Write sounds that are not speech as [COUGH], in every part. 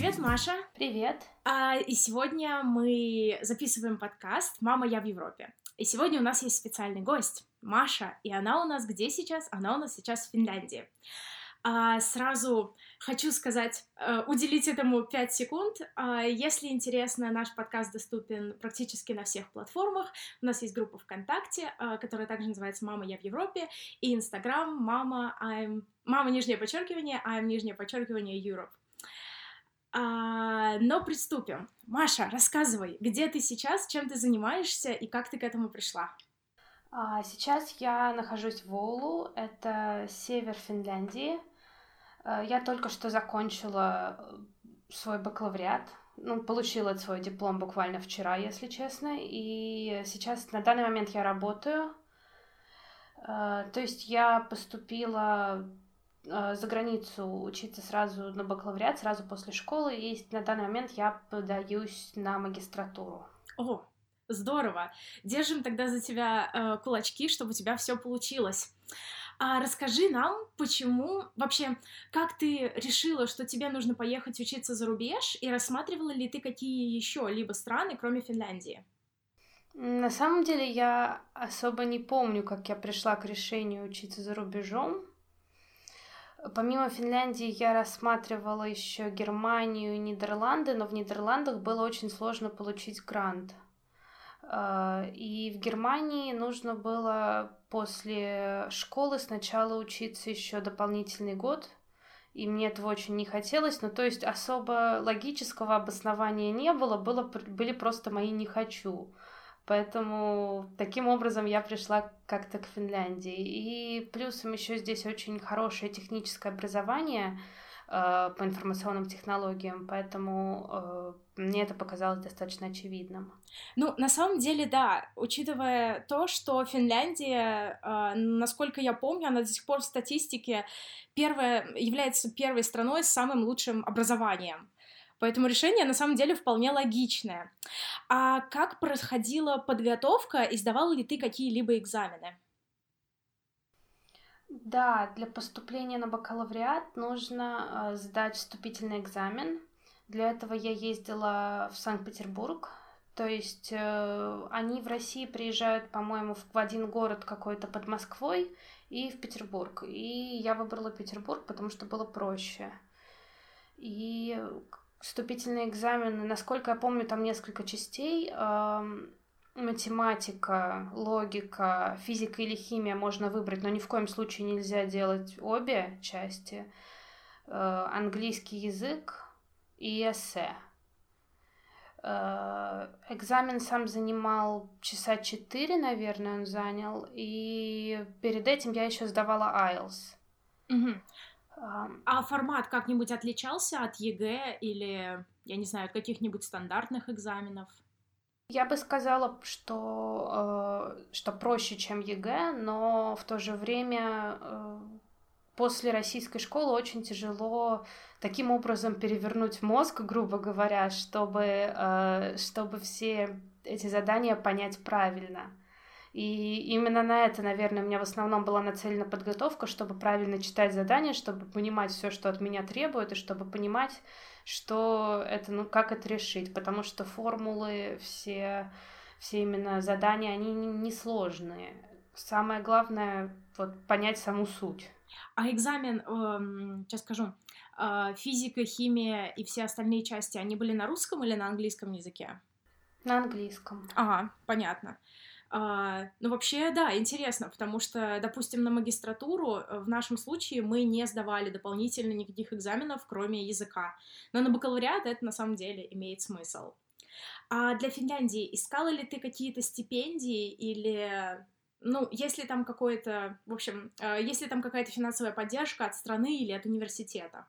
Привет, Маша. Привет. А, и сегодня мы записываем подкаст «Мама, я в Европе». И сегодня у нас есть специальный гость, Маша, и она у нас где сейчас? Она у нас сейчас в Финляндии. А, сразу хочу сказать, а, уделить этому 5 секунд. А, если интересно, наш подкаст доступен практически на всех платформах. У нас есть группа ВКонтакте, а, которая также называется «Мама, я в Европе», и Инстаграм «Мама, I'm...» «Мама, нижнее подчеркивание», «I'm, нижнее подчеркивание, Europe». А, но приступим. Маша, рассказывай, где ты сейчас, чем ты занимаешься и как ты к этому пришла? А, сейчас я нахожусь в Оулу, это север Финляндии. Э, я только что закончила э, свой бакалавриат, ну, получила свой диплом буквально вчера, если честно, и сейчас на данный момент я работаю. Э, то есть я поступила за границу учиться сразу на бакалавриат, сразу после школы, и на данный момент я подаюсь на магистратуру. О, здорово! Держим тогда за тебя э, кулачки, чтобы у тебя все получилось. А расскажи нам, почему вообще, как ты решила, что тебе нужно поехать учиться за рубеж, и рассматривала ли ты какие еще либо страны, кроме Финляндии? На самом деле я особо не помню, как я пришла к решению учиться за рубежом. Помимо Финляндии я рассматривала еще Германию и Нидерланды, но в Нидерландах было очень сложно получить грант. А, и в Германии нужно было после школы сначала учиться еще дополнительный год, и мне этого очень не хотелось. Ну, то есть особо логического обоснования не было, было были просто мои «не хочу». Поэтому таким образом я пришла как-то к Финляндии. И плюсом еще здесь очень хорошее техническое образование — Э, по информационным технологиям, поэтому э, мне это показалось достаточно очевидным. Ну, на самом деле, да, учитывая то, что Финляндия, э, насколько я помню, она до сих пор в статистике первая, является первой страной с самым лучшим образованием. Поэтому решение на самом деле вполне логичное. А как происходила подготовка и сдавал ли ты какие-либо экзамены? Да, для поступления на бакалавриат нужно э, сдать вступительный экзамен. Для этого я ездила в Санкт-Петербург. То есть э, они в России приезжают, по-моему, в один город какой-то под Москвой и в Петербург. И я выбрала Петербург, потому что было проще. И вступительные экзамены, насколько я помню, там несколько частей. Математика, логика, физика или химия можно выбрать, но ни в коем случае нельзя делать обе части. Э, английский язык и эссе. Э, экзамен сам занимал часа четыре, наверное, он занял. И перед этим я еще сдавала IELTS. Угу. А формат как-нибудь отличался от ЕГЭ или, я не знаю, от каких-нибудь стандартных экзаменов? Я бы сказала, что, э, что проще, чем ЕГЭ, но в то же время э, после российской школы очень тяжело таким образом перевернуть мозг, грубо говоря, чтобы, э, чтобы все эти задания понять правильно. И именно на это, наверное, у меня в основном была нацелена подготовка, чтобы правильно читать задания, чтобы понимать все, что от меня требуют, и чтобы понимать, что это, ну, как это решить, потому что формулы, все, все именно задания, они несложные. Самое главное, вот, понять саму суть. А экзамен, эм, сейчас скажу, э, физика, химия и все остальные части, они были на русском или на английском языке? На английском. Ага, понятно. А, ну, вообще, да, интересно, потому что, допустим, на магистратуру э, в нашем случае мы не сдавали дополнительно никаких экзаменов, кроме языка. Но на бакалавриат это на самом деле имеет смысл. А для Финляндии искала ли ты какие-то стипендии или ну, если там какое-то, в общем, э, если там какая-то финансовая поддержка от страны или от университета?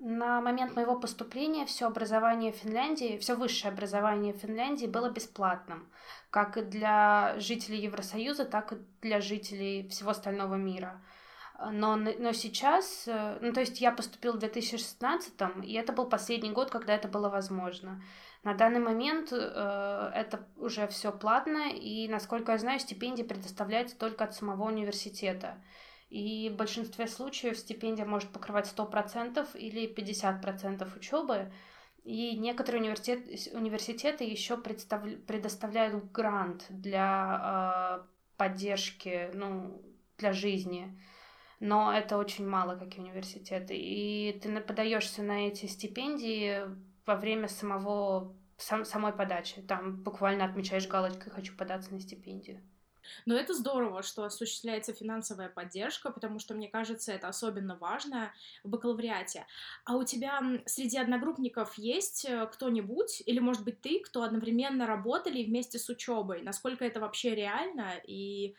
На момент моего поступления все образование Финляндии, все высшее образование Финляндии было бесплатным, как и для жителей Евросоюза, так и для жителей всего остального мира. Но, но сейчас, э, ну то есть я поступила в 2016, и это был последний год, когда это было возможно. На данный момент э, это уже все платно, и, насколько я знаю, стипендии предоставляются только от самого университета. И в большинстве случаев стипендия может покрывать 100% или 50% учебы. И некоторые университет, университеты еще предоставляют грант для э, поддержки, ну, для жизни. Но это очень мало, как и университеты. И ты подаешься на эти стипендии во время самого, сам, самой подачи. Там буквально отмечаешь галочкой «хочу податься на стипендию». Но это здорово, что осуществляется финансовая поддержка, потому что, мне кажется, это особенно важно в бакалавриате. А у тебя среди одногруппников есть э, кто-нибудь, или, может быть, ты, кто одновременно работали вместе с учебой? Насколько это вообще реально? И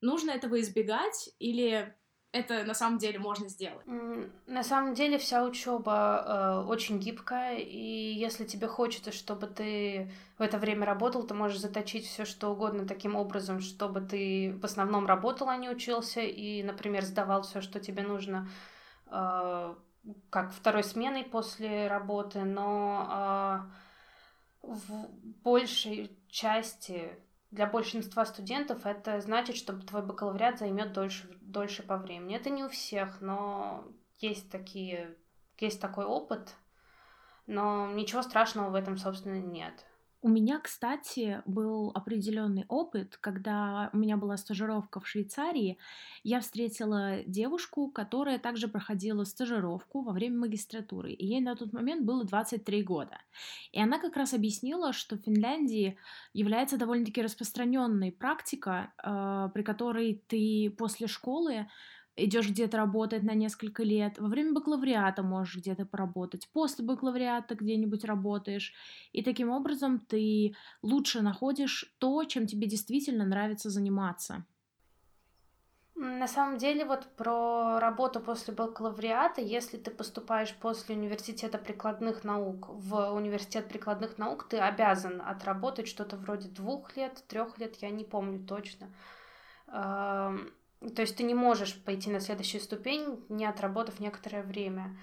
нужно этого избегать? Или это на самом деле можно сделать? На самом деле вся учеба э, очень гибкая, и если тебе хочется, чтобы ты в это время работал, ты можешь заточить все что угодно таким образом, чтобы ты в основном работал, а не учился, и, например, сдавал все, что тебе нужно, э, как второй сменой после работы, но э, в большей части для большинства студентов это значит, что твой бакалавриат займет дольше, дольше по времени. Это не у всех, но есть такие, есть такой опыт, но ничего страшного в этом, собственно, нет. У меня, кстати, был определенный опыт, когда у меня была стажировка в Швейцарии. Я встретила девушку, которая также проходила стажировку во время магистратуры, и ей на тот момент было 23 года. И она как раз объяснила, что в Финляндии является довольно-таки распространенной практика, э, при которой ты после школы идешь где-то работать на несколько лет, во время бакалавриата можешь где-то поработать, после бакалавриата где-нибудь работаешь, и таким образом ты лучше находишь то, чем тебе действительно нравится заниматься. На самом деле, вот про работу после бакалавриата, если ты поступаешь после университета прикладных наук в университет прикладных наук, ты обязан отработать что-то вроде двух лет, трех лет, я не помню точно то есть ты не можешь пойти на следующую ступень, не отработав некоторое время.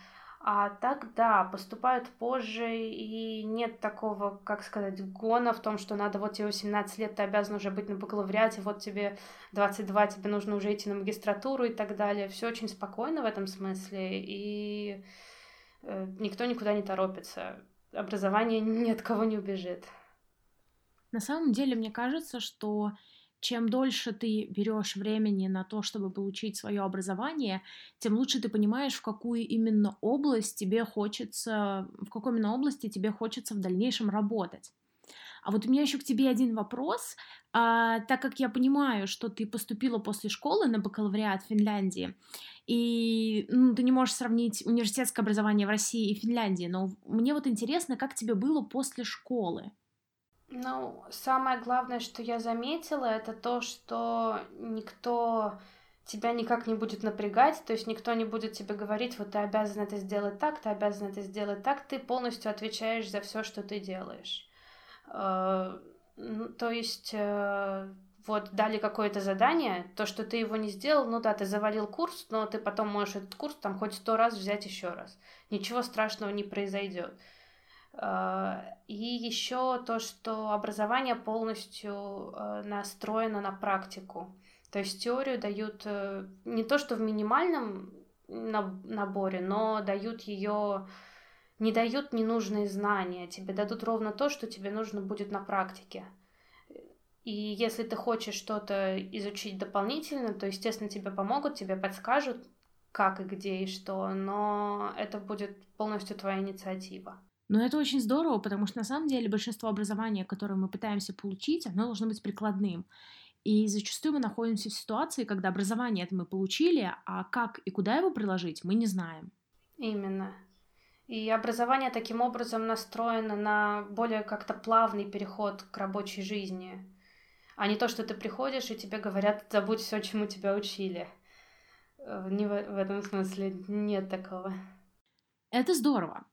А так, да, поступают позже, и нет такого, как сказать, гона в том, что надо, вот тебе 18 лет, ты обязан уже быть на бакалавриате, вот тебе 22, тебе нужно уже идти на магистратуру и так далее. Все очень спокойно в этом смысле, и э, никто никуда не торопится. Образование ни от кого не убежит. На самом деле, мне кажется, что чем дольше ты берешь времени на то, чтобы получить свое образование, тем лучше ты понимаешь, в какую именно область тебе хочется, в какой именно области тебе хочется в дальнейшем работать. А вот у меня еще к тебе один вопрос. А, так как я понимаю, что ты поступила после школы на бакалавриат в Финляндии, и ну, ты не можешь сравнить университетское образование в России и Финляндии, но мне вот интересно, как тебе было после школы? Ну, самое главное, что я заметила, это то, что никто тебя никак не будет напрягать, то есть никто не будет тебе говорить, вот ты обязан это сделать так, ты обязан это сделать так, ты полностью отвечаешь за все, что ты делаешь. Э, то есть э, вот дали какое-то задание, то, что ты его не сделал, ну да, ты завалил курс, но ты потом можешь этот курс там хоть сто раз взять еще раз. Ничего страшного не произойдет. А, и еще то, что образование полностью э, настроено на практику. То есть теорию дают э, не то, что в минимальном наборе, но дают ее, не дают ненужные знания, тебе дадут ровно то, что тебе нужно будет на практике. И если ты хочешь что-то изучить дополнительно, то, естественно, тебе помогут, тебе подскажут, как и где и что, но это будет полностью твоя инициатива. Но это очень здорово, потому что на самом деле большинство образования, которое мы пытаемся получить, оно должно быть прикладным. И зачастую мы находимся в ситуации, когда образование это мы получили, а как и куда его приложить, мы не знаем. Именно. И образование таким образом настроено на более как-то плавный переход к рабочей жизни, а не то, что ты приходишь и тебе говорят, забудь все, чему тебя учили. Э, не в, в этом смысле нет такого. Это здорово.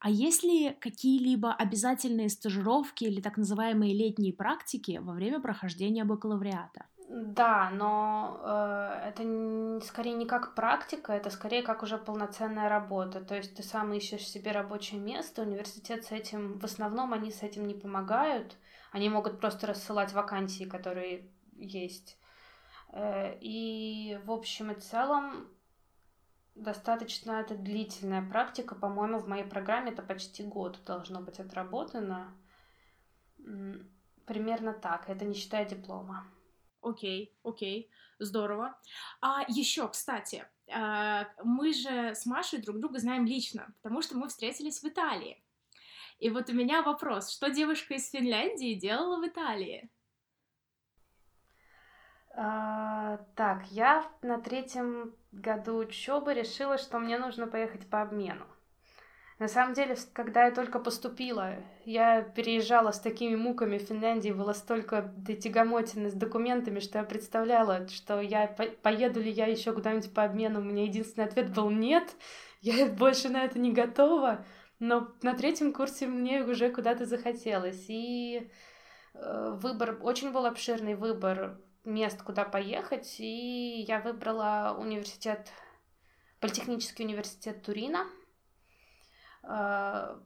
А есть ли какие-либо обязательные стажировки или так называемые летние практики во время прохождения бакалавриата? Да, но э, это скорее не как практика, это скорее как уже полноценная работа. То есть ты сам ищешь себе рабочее место, университет с этим, в основном они с этим не помогают, они могут просто рассылать вакансии, которые есть. Э, и в общем и целом достаточно это длительная практика. По-моему, в моей программе это почти год должно быть отработано. Примерно так, это не считая диплома. Окей, окей, здорово. А еще, кстати, а, мы же с Машей друг друга знаем лично, потому что мы встретились в Италии. И вот у меня вопрос, что девушка из Финляндии делала в Италии? А, так, я на третьем году учебы решила, что мне нужно поехать по обмену. На самом деле, когда я только поступила, я переезжала с такими муками в Финляндии, было столько тягомотины с документами, что я представляла, что я поеду ли я еще куда-нибудь по обмену. У меня единственный ответ был нет, [LAUGHS] я больше на это не готова. Но на третьем курсе мне уже куда-то захотелось. И э, выбор, очень был обширный выбор мест, куда поехать, и я выбрала университет, политехнический университет Турина. Э,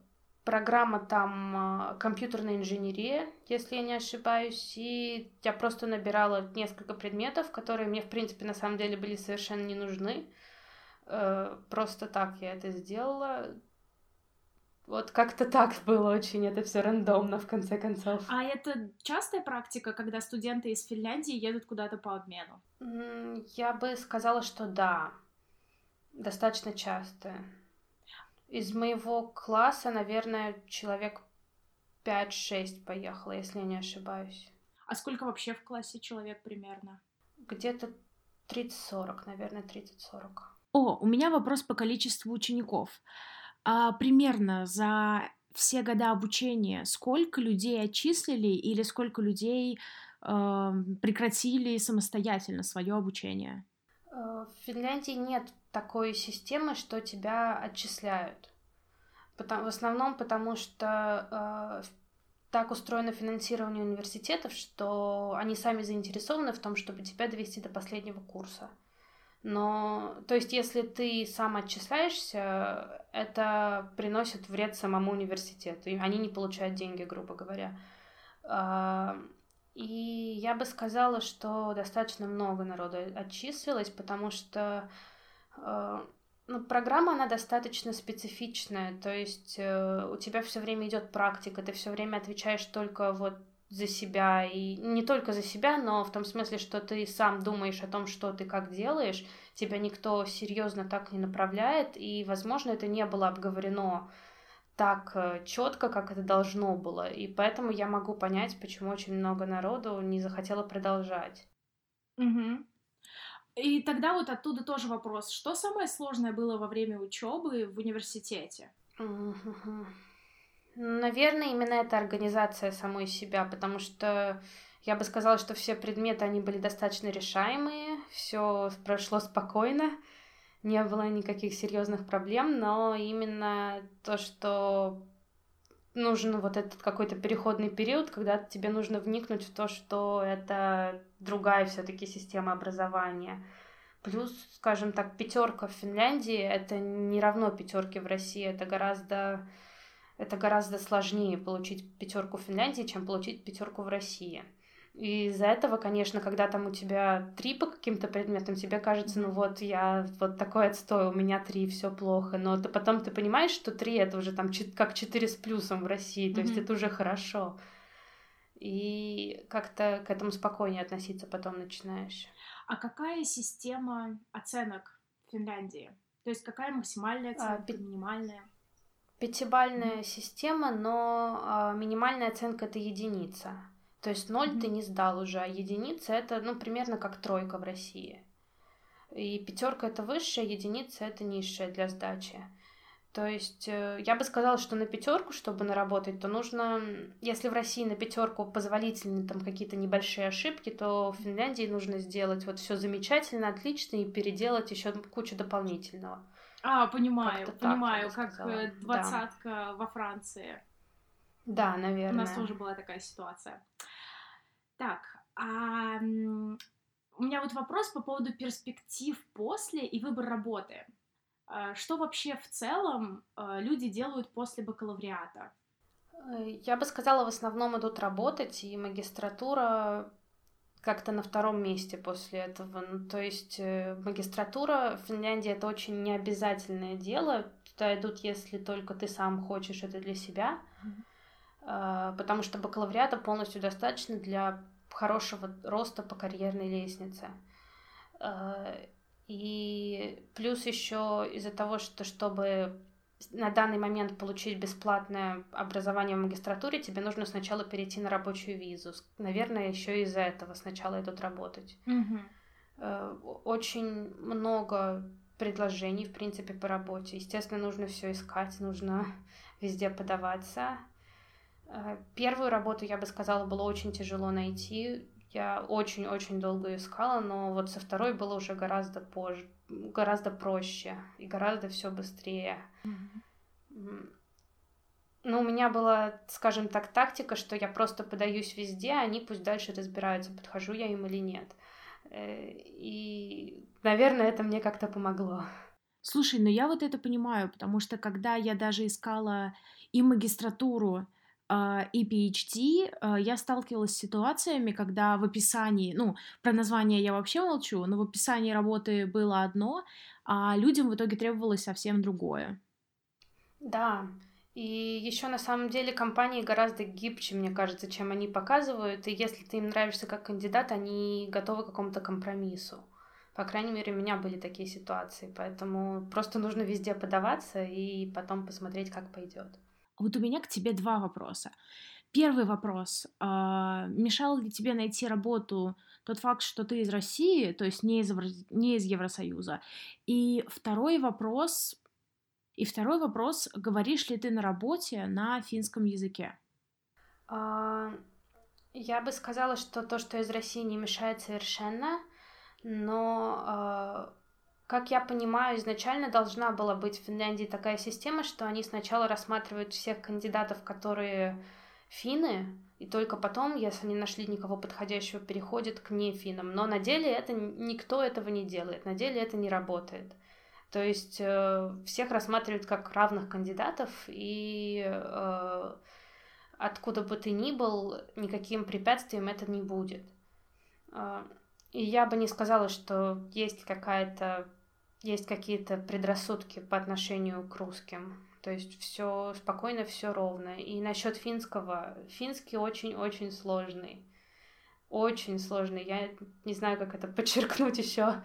программа там э, компьютерная инженерия, если я не ошибаюсь, и я просто набирала несколько предметов, которые мне, в принципе, на самом деле были совершенно не нужны. Э, просто так я это сделала. Вот как-то так было очень, это все рандомно в конце концов. А это частая практика, когда студенты из Финляндии едут куда-то по обмену? Я бы сказала, что да, достаточно часто. Из моего класса, наверное, человек 5-6 поехало, если я не ошибаюсь. А сколько вообще в классе человек примерно? Где-то 30-40, наверное, 30-40. О, у меня вопрос по количеству учеников. А примерно за все года обучения сколько людей отчислили или сколько людей э, прекратили самостоятельно свое обучение? Э, в Финляндии нет такой системы, что тебя отчисляют. Потому, в основном потому, что э, так устроено финансирование университетов, что они сами заинтересованы в том, чтобы тебя довести до последнего курса. Но, то есть, если ты сам отчисляешься, это приносит вред самому университету, и они не получают деньги, грубо говоря. А, и я бы сказала, что достаточно много народу отчислилось, потому что а, ну, программа, она достаточно специфичная, то есть э, у тебя все время идет практика, ты все время отвечаешь только вот за себя, и не только за себя, но в том смысле, что ты сам думаешь о том, что ты как делаешь, тебя никто серьезно так не направляет, и, возможно, это не было обговорено так э, четко, как это должно было. И поэтому я могу понять, почему очень много народу не захотело продолжать. Угу. И тогда вот оттуда тоже вопрос, что самое сложное было во время учебы в университете? Угу. Наверное, именно эта организация самой себя, потому что я бы сказала, что все предметы, они были достаточно решаемые, все прошло спокойно, не было никаких серьезных проблем, но именно то, что нужен вот этот какой-то переходный период, когда тебе нужно вникнуть в то, что это другая все-таки система образования. Плюс, скажем так, пятерка в Финляндии это не равно пятерке в России, это гораздо это гораздо сложнее получить пятерку в Финляндии, чем получить пятерку в России. И из-за этого, конечно, когда там у тебя три по каким-то предметам, тебе кажется, ну вот я вот такой отстой, у меня три, все плохо. Но ты потом ты понимаешь, что три это уже там как четыре с плюсом в России, то mm-hmm. есть это уже хорошо. И как-то к этому спокойнее относиться потом начинаешь. А какая система оценок в Финляндии? То есть какая максимальная а, оценка, а, минимальная? Пятибальная mm-hmm. система, но а, минимальная оценка это единица. То есть ноль mm-hmm. ты не сдал уже, а единица это ну примерно как тройка в России. И пятерка это высшая, единица это низшая для сдачи. То есть э, я бы сказала, что на пятерку, чтобы наработать, то нужно, если в России на пятерку позволительны там какие-то небольшие ошибки, то в Финляндии нужно сделать вот все замечательно, отлично и переделать еще кучу дополнительного. А, понимаю, Как-то понимаю, как э, двадцатка да. во Франции. Да, наверное. У нас тоже была такая ситуация. Так, а, у меня вот вопрос по поводу перспектив после и выбор работы. А, что вообще в целом а, люди делают после бакалавриата? Э, я бы сказала, в основном идут работать, и магистратура как-то на втором месте после этого. Ну, то есть э, магистратура в Финляндии это очень необязательное дело. Туда идут, если только ты сам хочешь это для себя. Mm-hmm. потому что бакалавриата полностью достаточно для хорошего роста по карьерной лестнице. А, и плюс еще из-за того, что чтобы на данный момент получить бесплатное образование в магистратуре, тебе нужно сначала перейти на рабочую визу. Наверное, еще из-за этого сначала идут работать. Mm-hmm. Очень много предложений, в принципе, по работе. Естественно, нужно все искать, нужно [LAUGHS] везде подаваться. Э, первую работу, я бы сказала, было очень тяжело найти. Я очень-очень долго искала, но вот со второй было уже гораздо позже, гораздо проще и гораздо все быстрее. Mm-hmm. Ну, у меня была, скажем так, тактика, что я просто подаюсь везде, а они пусть дальше разбираются, подхожу я им или нет. Э, и, наверное, это мне как-то помогло. Слушай, ну я вот это понимаю, потому что когда я даже искала и магистратуру, и PhD а, я сталкивалась с ситуациями, когда в описании, ну, про название я вообще молчу, но в описании работы было одно, а людям в итоге требовалось совсем другое. Да, и еще на самом деле компании гораздо гибче, мне кажется, чем они показывают. И если ты им нравишься как кандидат, они готовы к какому-то компромиссу. По крайней мере, у меня были такие ситуации. Поэтому просто нужно везде подаваться и потом посмотреть, как пойдет. Вот у меня к тебе два вопроса. Первый вопрос. А, мешал ли тебе найти работу тот факт, что ты из России, то есть не из, не из Евросоюза? И второй вопрос. И второй вопрос. Говоришь ли ты на работе на финском языке? А, я бы сказала, что то, что из России не мешает совершенно, но а, как я понимаю, изначально должна была быть в Финляндии такая система, что они сначала рассматривают всех кандидатов, которые финны, и только потом, если не нашли никого подходящего, переходят к нефинам. Но на деле это никто этого не делает, на деле это не работает. То есть э, всех рассматривают как равных кандидатов, и э, откуда бы ты ни был, никаким препятствием это не будет. Э, и я бы не сказала, что есть какая-то есть какие-то предрассудки по отношению к русским. То есть все спокойно, все ровно. И насчет финского, финский очень-очень сложный. Очень сложный. Я не знаю, как это подчеркнуть еще.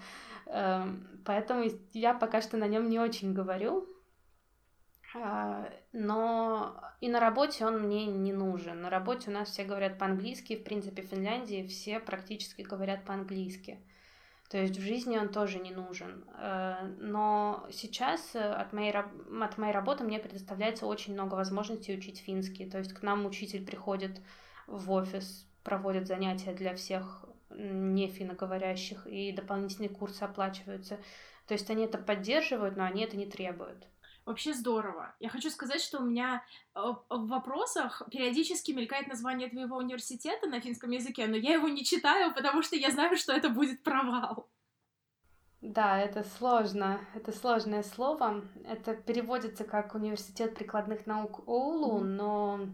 Эм, поэтому я пока что на нем не очень говорю. А, но и на работе он мне не нужен. На работе у нас все говорят по-английски. В принципе, в Финляндии все практически говорят по-английски. То есть в жизни он тоже не нужен. Э, но сейчас э, от моей, от моей работы мне предоставляется очень много возможностей учить финский. То есть к нам учитель приходит в офис, проводит занятия для всех не финноговорящих, и дополнительные курсы оплачиваются. То есть они это поддерживают, но они это не требуют. Вообще здорово. Я хочу сказать, что у меня э, в вопросах периодически мелькает название твоего университета на финском языке, но я его не читаю, потому что я знаю, что это будет провал. Да, это сложно. Это сложное слово. Это переводится как Университет прикладных наук Оулу, mm-hmm. но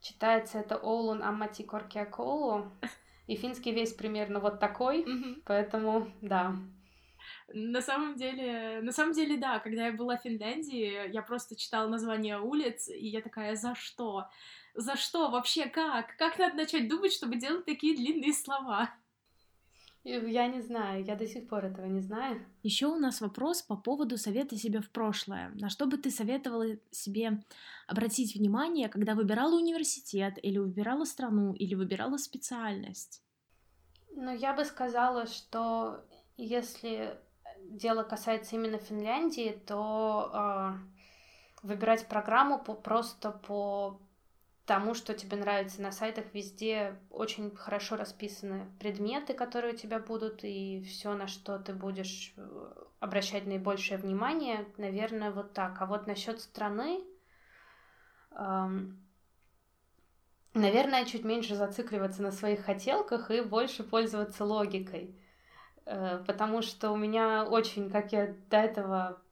читается это Оулун Аммати Коркиакоулу. И финский весь примерно вот такой, mm-hmm. поэтому да. На самом деле, на самом деле, да, когда я была в Финляндии, я просто читала название улиц, и я такая, за что? За что? Вообще как? Как надо начать думать, чтобы делать такие длинные слова? Я не знаю, я до сих пор этого не знаю. Еще у нас вопрос по поводу совета себе в прошлое. На что бы ты советовала себе обратить внимание, когда выбирала университет, или выбирала страну, или выбирала специальность? Ну, я бы сказала, что если дело касается именно Финляндии, то э, выбирать программу по, просто по тому, что тебе нравится. На сайтах везде очень хорошо расписаны предметы, которые у тебя будут, и все, на что ты будешь э, обращать наибольшее внимание, наверное, вот так. А вот насчет страны, эм, наверное, чуть меньше зацикливаться на своих хотелках и больше пользоваться логикой. Э, потому что у меня очень, как я до этого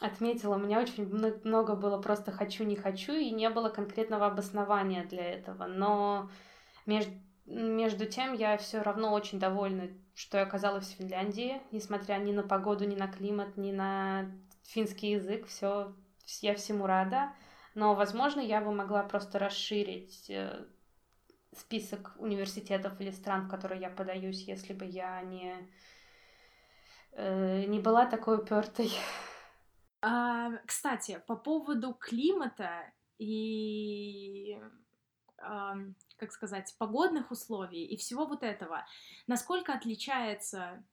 отметила, у меня очень много было просто хочу, не хочу, и не было конкретного обоснования для этого. Но между между тем, я все равно очень довольна, что я оказалась в Финляндии, несмотря ни на погоду, ни на климат, ни на финский язык, все, я всему рада. Но, возможно, я бы могла просто расширить э, список университетов или стран, в которые я подаюсь, если бы я не, э, не была такой упертой. А, кстати, по поводу климата и, а, как сказать, погодных условий и всего вот этого, насколько отличается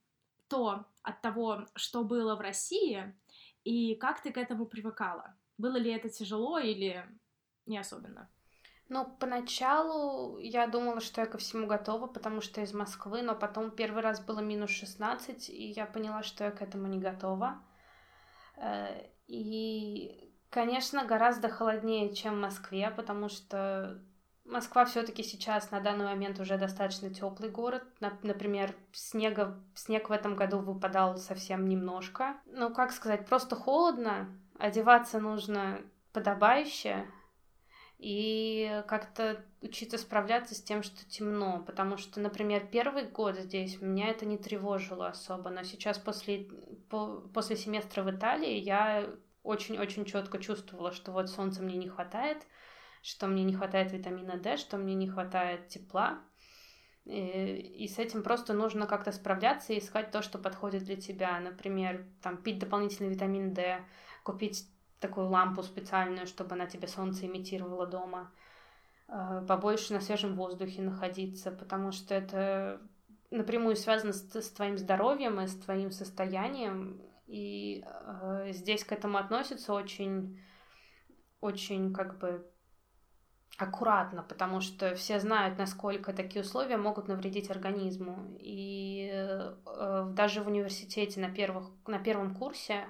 то от того, что было в России, и как ты к этому привыкала? Было ли это тяжело или не особенно? Ну, поначалу я думала, что я ко всему готова, потому что из Москвы, но потом первый раз было минус 16, и я поняла, что я к этому не готова. Э, и, конечно, гораздо холоднее, чем в Москве, потому что Москва все-таки сейчас на данный момент уже достаточно теплый город. Например, снега, снег в этом году выпадал совсем немножко. Ну, как сказать, просто холодно, одеваться нужно подобающе, и как-то учиться справляться с тем, что темно, потому что, например, первый год здесь меня это не тревожило особо, но сейчас после, по, после семестра в Италии я очень-очень четко чувствовала, что вот солнца мне не хватает, что мне не хватает витамина D, что мне не хватает тепла, и, и с этим просто нужно как-то справляться и искать то, что подходит для тебя. Например, там, пить дополнительный витамин D, купить такую лампу специальную, чтобы она тебе солнце имитировала дома, э, побольше на свежем воздухе находиться, потому что это напрямую связано с, с твоим здоровьем и с твоим состоянием, и э, здесь к этому относятся очень, очень как бы аккуратно, потому что все знают, насколько такие условия могут навредить организму. И э, даже в университете на, первых, на первом курсе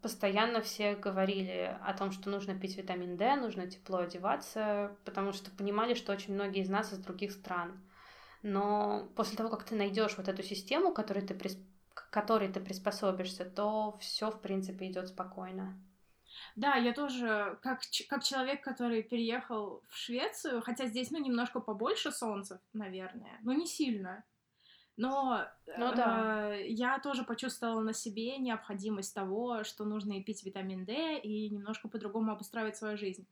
постоянно все говорили о том, что нужно пить витамин D, нужно тепло одеваться, потому что понимали, что очень многие из нас из других стран. Но после того, как ты найдешь вот эту систему, которой ты, присп... которой ты приспособишься, то все, в принципе, идет спокойно. Да, я тоже, как, как человек, который переехал в Швецию, хотя здесь, ну, немножко побольше солнца, наверное, но не сильно. Но ну, да. э, я тоже почувствовала на себе необходимость того, что нужно и пить витамин D и немножко по-другому обустраивать свою жизнь.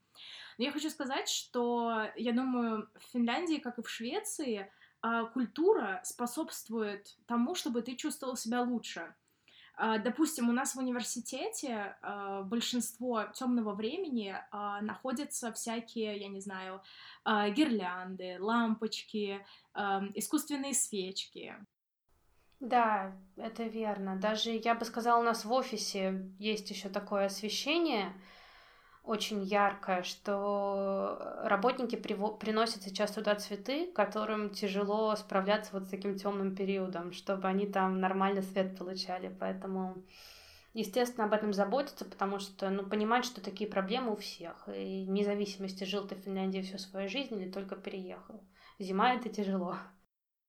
Но я хочу сказать, что я думаю, в Финляндии, как и в Швеции, э, культура способствует тому, чтобы ты чувствовал себя лучше. Э, допустим, у нас в университете э, большинство темного времени э, находятся всякие, я не знаю, гирлянды, лампочки, искусственные свечки. Да, это верно. Даже я бы сказала, у нас в офисе есть еще такое освещение очень яркое, что работники приносят сейчас туда цветы, которым тяжело справляться вот с таким темным периодом, чтобы они там нормально свет получали. Поэтому естественно, об этом заботиться, потому что, ну, понимать, что такие проблемы у всех. И вне зависимости, жил ты в Финляндии всю свою жизнь или только переехал. Зима — это тяжело.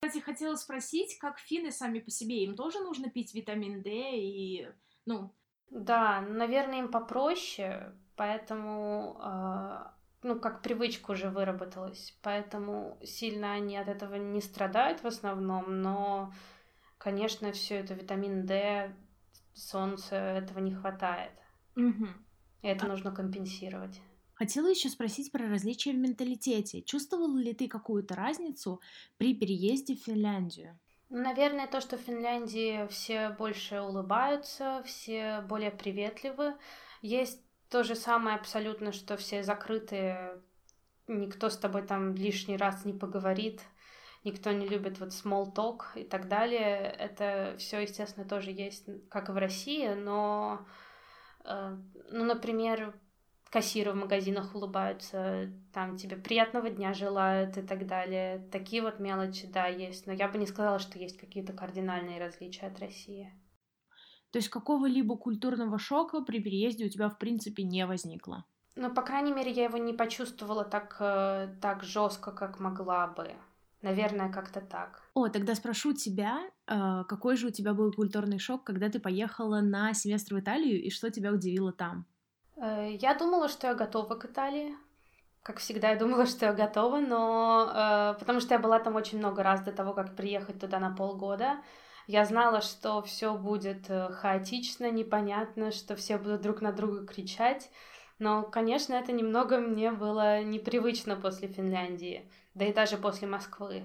Кстати, хотела спросить, как финны сами по себе, им тоже нужно пить витамин D и, ну... Да, наверное, им попроще, поэтому, э, ну, как привычка уже выработалась, поэтому сильно они от этого не страдают в основном, но, конечно, все это витамин D солнца этого не хватает. Угу. И это а... нужно компенсировать. Хотела еще спросить про различия в менталитете. Чувствовала ли ты какую-то разницу при переезде в Финляндию? Наверное, то, что в Финляндии все больше улыбаются, все более приветливы. Есть то же самое абсолютно, что все закрытые, никто с тобой там лишний раз не поговорит никто не любит вот small talk и так далее. Это все, естественно, тоже есть, как и в России, но, э, ну, например, кассиры в магазинах улыбаются, там тебе приятного дня желают и так далее. Такие вот мелочи, да, есть, но я бы не сказала, что есть какие-то кардинальные различия от России. То есть какого-либо культурного шока при переезде у тебя, в принципе, не возникло? Ну, по крайней мере, я его не почувствовала так, э, так жестко, как могла бы. Наверное, как-то так. О, тогда спрошу тебя, э, какой же у тебя был культурный шок, когда ты поехала на семестр в Италию, и что тебя удивило там? Э, я думала, что я готова к Италии, Как всегда, я думала, [LAUGHS] что я готова, но потому что я была там очень много раз до того, как приехать туда на полгода. Я знала, что все будет э, хаотично, непонятно, что все будут друг на друга кричать. Но, конечно, это немного мне было непривычно после Финляндии, да и даже после Москвы.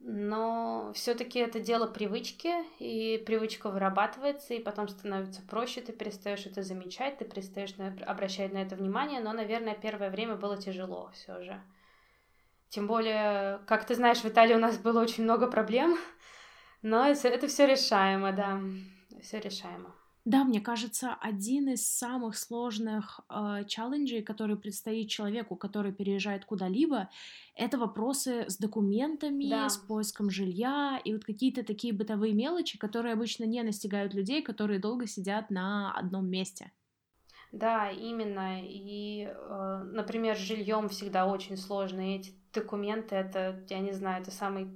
Но все-таки это дело привычки, и привычка вырабатывается, и потом становится проще, ты перестаешь это замечать, ты перестаешь обращать на это внимание, но, наверное, первое время было тяжело все же. Тем более, как ты знаешь, в Италии у нас было очень много проблем, но это все решаемо, да, все решаемо. Да, мне кажется, один из самых сложных э, челленджей, который предстоит человеку, который переезжает куда-либо, это вопросы с документами, да. с поиском жилья и вот какие-то такие бытовые мелочи, которые обычно не настигают людей, которые долго сидят на одном месте. Да, именно. И, э, например, с жильем всегда очень сложно. И эти документы, это, я не знаю, это самый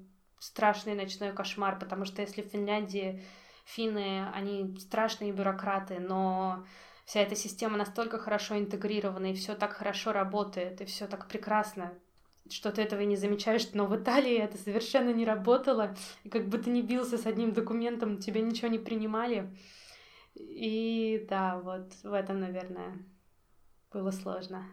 страшный ночной кошмар, потому что если в Финляндии финны, они страшные бюрократы, но вся эта система настолько хорошо интегрирована, и все так хорошо работает, и все так прекрасно, что ты этого и не замечаешь, но в Италии это совершенно не работало, и как бы ты ни бился с одним документом, тебя ничего не принимали. И да, вот в этом, наверное, было сложно.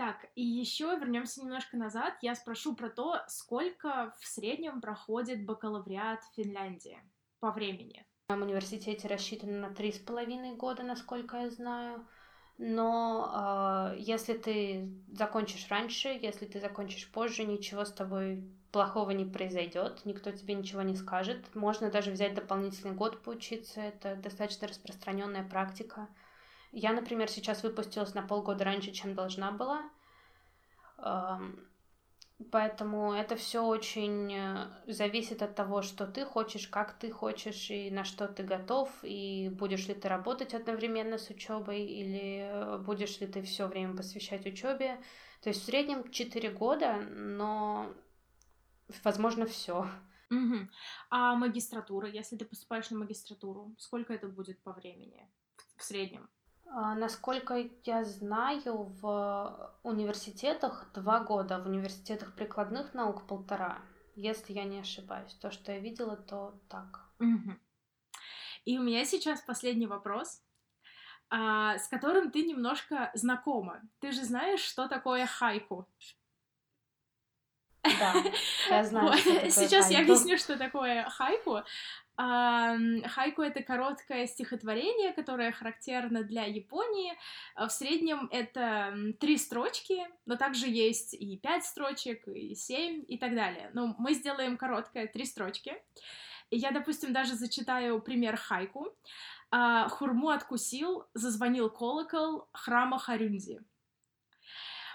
Так, и еще вернемся немножко назад. Я спрошу про то, сколько в среднем проходит бакалавриат в Финляндии по времени? В университете рассчитано на три с половиной года, насколько я знаю. Но э, если ты закончишь раньше, если ты закончишь позже, ничего с тобой плохого не произойдет, никто тебе ничего не скажет. Можно даже взять дополнительный год поучиться, это достаточно распространенная практика. Я, например, сейчас выпустилась на полгода раньше, чем должна была. Поэтому это все очень э, зависит от того, что ты хочешь, как ты хочешь и на что ты готов, и будешь ли ты работать одновременно с учебой, или э, будешь ли ты все время посвящать учебе. То есть в среднем 4 года, но возможно все. Угу. А магистратура, если ты поступаешь на магистратуру, сколько это будет по времени в среднем? А, насколько я знаю, в университетах два года, в университетах прикладных наук полтора, если я не ошибаюсь. То, что я видела, то так. Угу. И у меня сейчас последний вопрос, а, с которым ты немножко знакома. Ты же знаешь, что такое хайку? Да, я знаю. [LAUGHS] Сейчас хайку. я объясню, что такое хайку. Хайку — это короткое стихотворение, которое характерно для Японии. А, в среднем это три строчки, но также есть и пять строчек, и семь, и так далее. Но мы сделаем короткое три строчки. Я, допустим, даже зачитаю пример хайку. А, Хурму откусил, зазвонил колокол храма Харюнзи.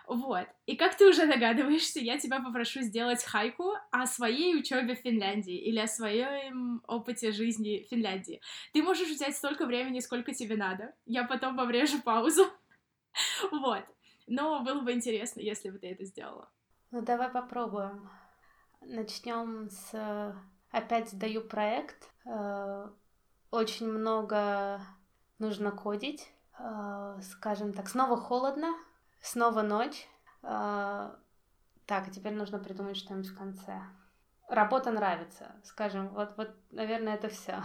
Вот. И как ты уже догадываешься, я тебя попрошу сделать хайку о своей учебе в Финляндии или о своем опыте жизни в Финляндии. Ты можешь взять столько времени, сколько тебе надо. Я потом поврежу паузу. [LAUGHS] Вот. Но было бы интересно, если бы ты это сделала. Ну, давай попробуем. Начнем с... Опять сдаю проект. Э, очень много нужно кодить. Э, скажем так, снова холодно, Снова ночь. А, так, теперь нужно придумать что-нибудь в конце. Работа нравится, скажем. Вот, вот, наверное, это все.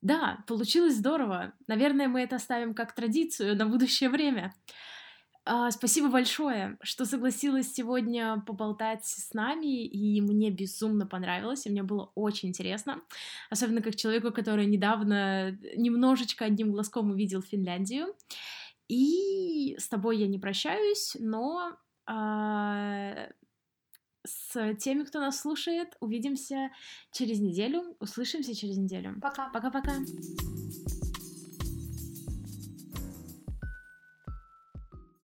Да, получилось здорово. Наверное, мы это оставим как традицию на будущее время. А, спасибо большое, что согласилась сегодня поболтать с нами, и мне безумно понравилось, и мне было очень интересно, особенно как человеку, который недавно немножечко одним глазком увидел Финляндию. И с тобой я не прощаюсь, но а, с теми, кто нас слушает, увидимся через неделю, услышимся через неделю. Пока. Пока-пока.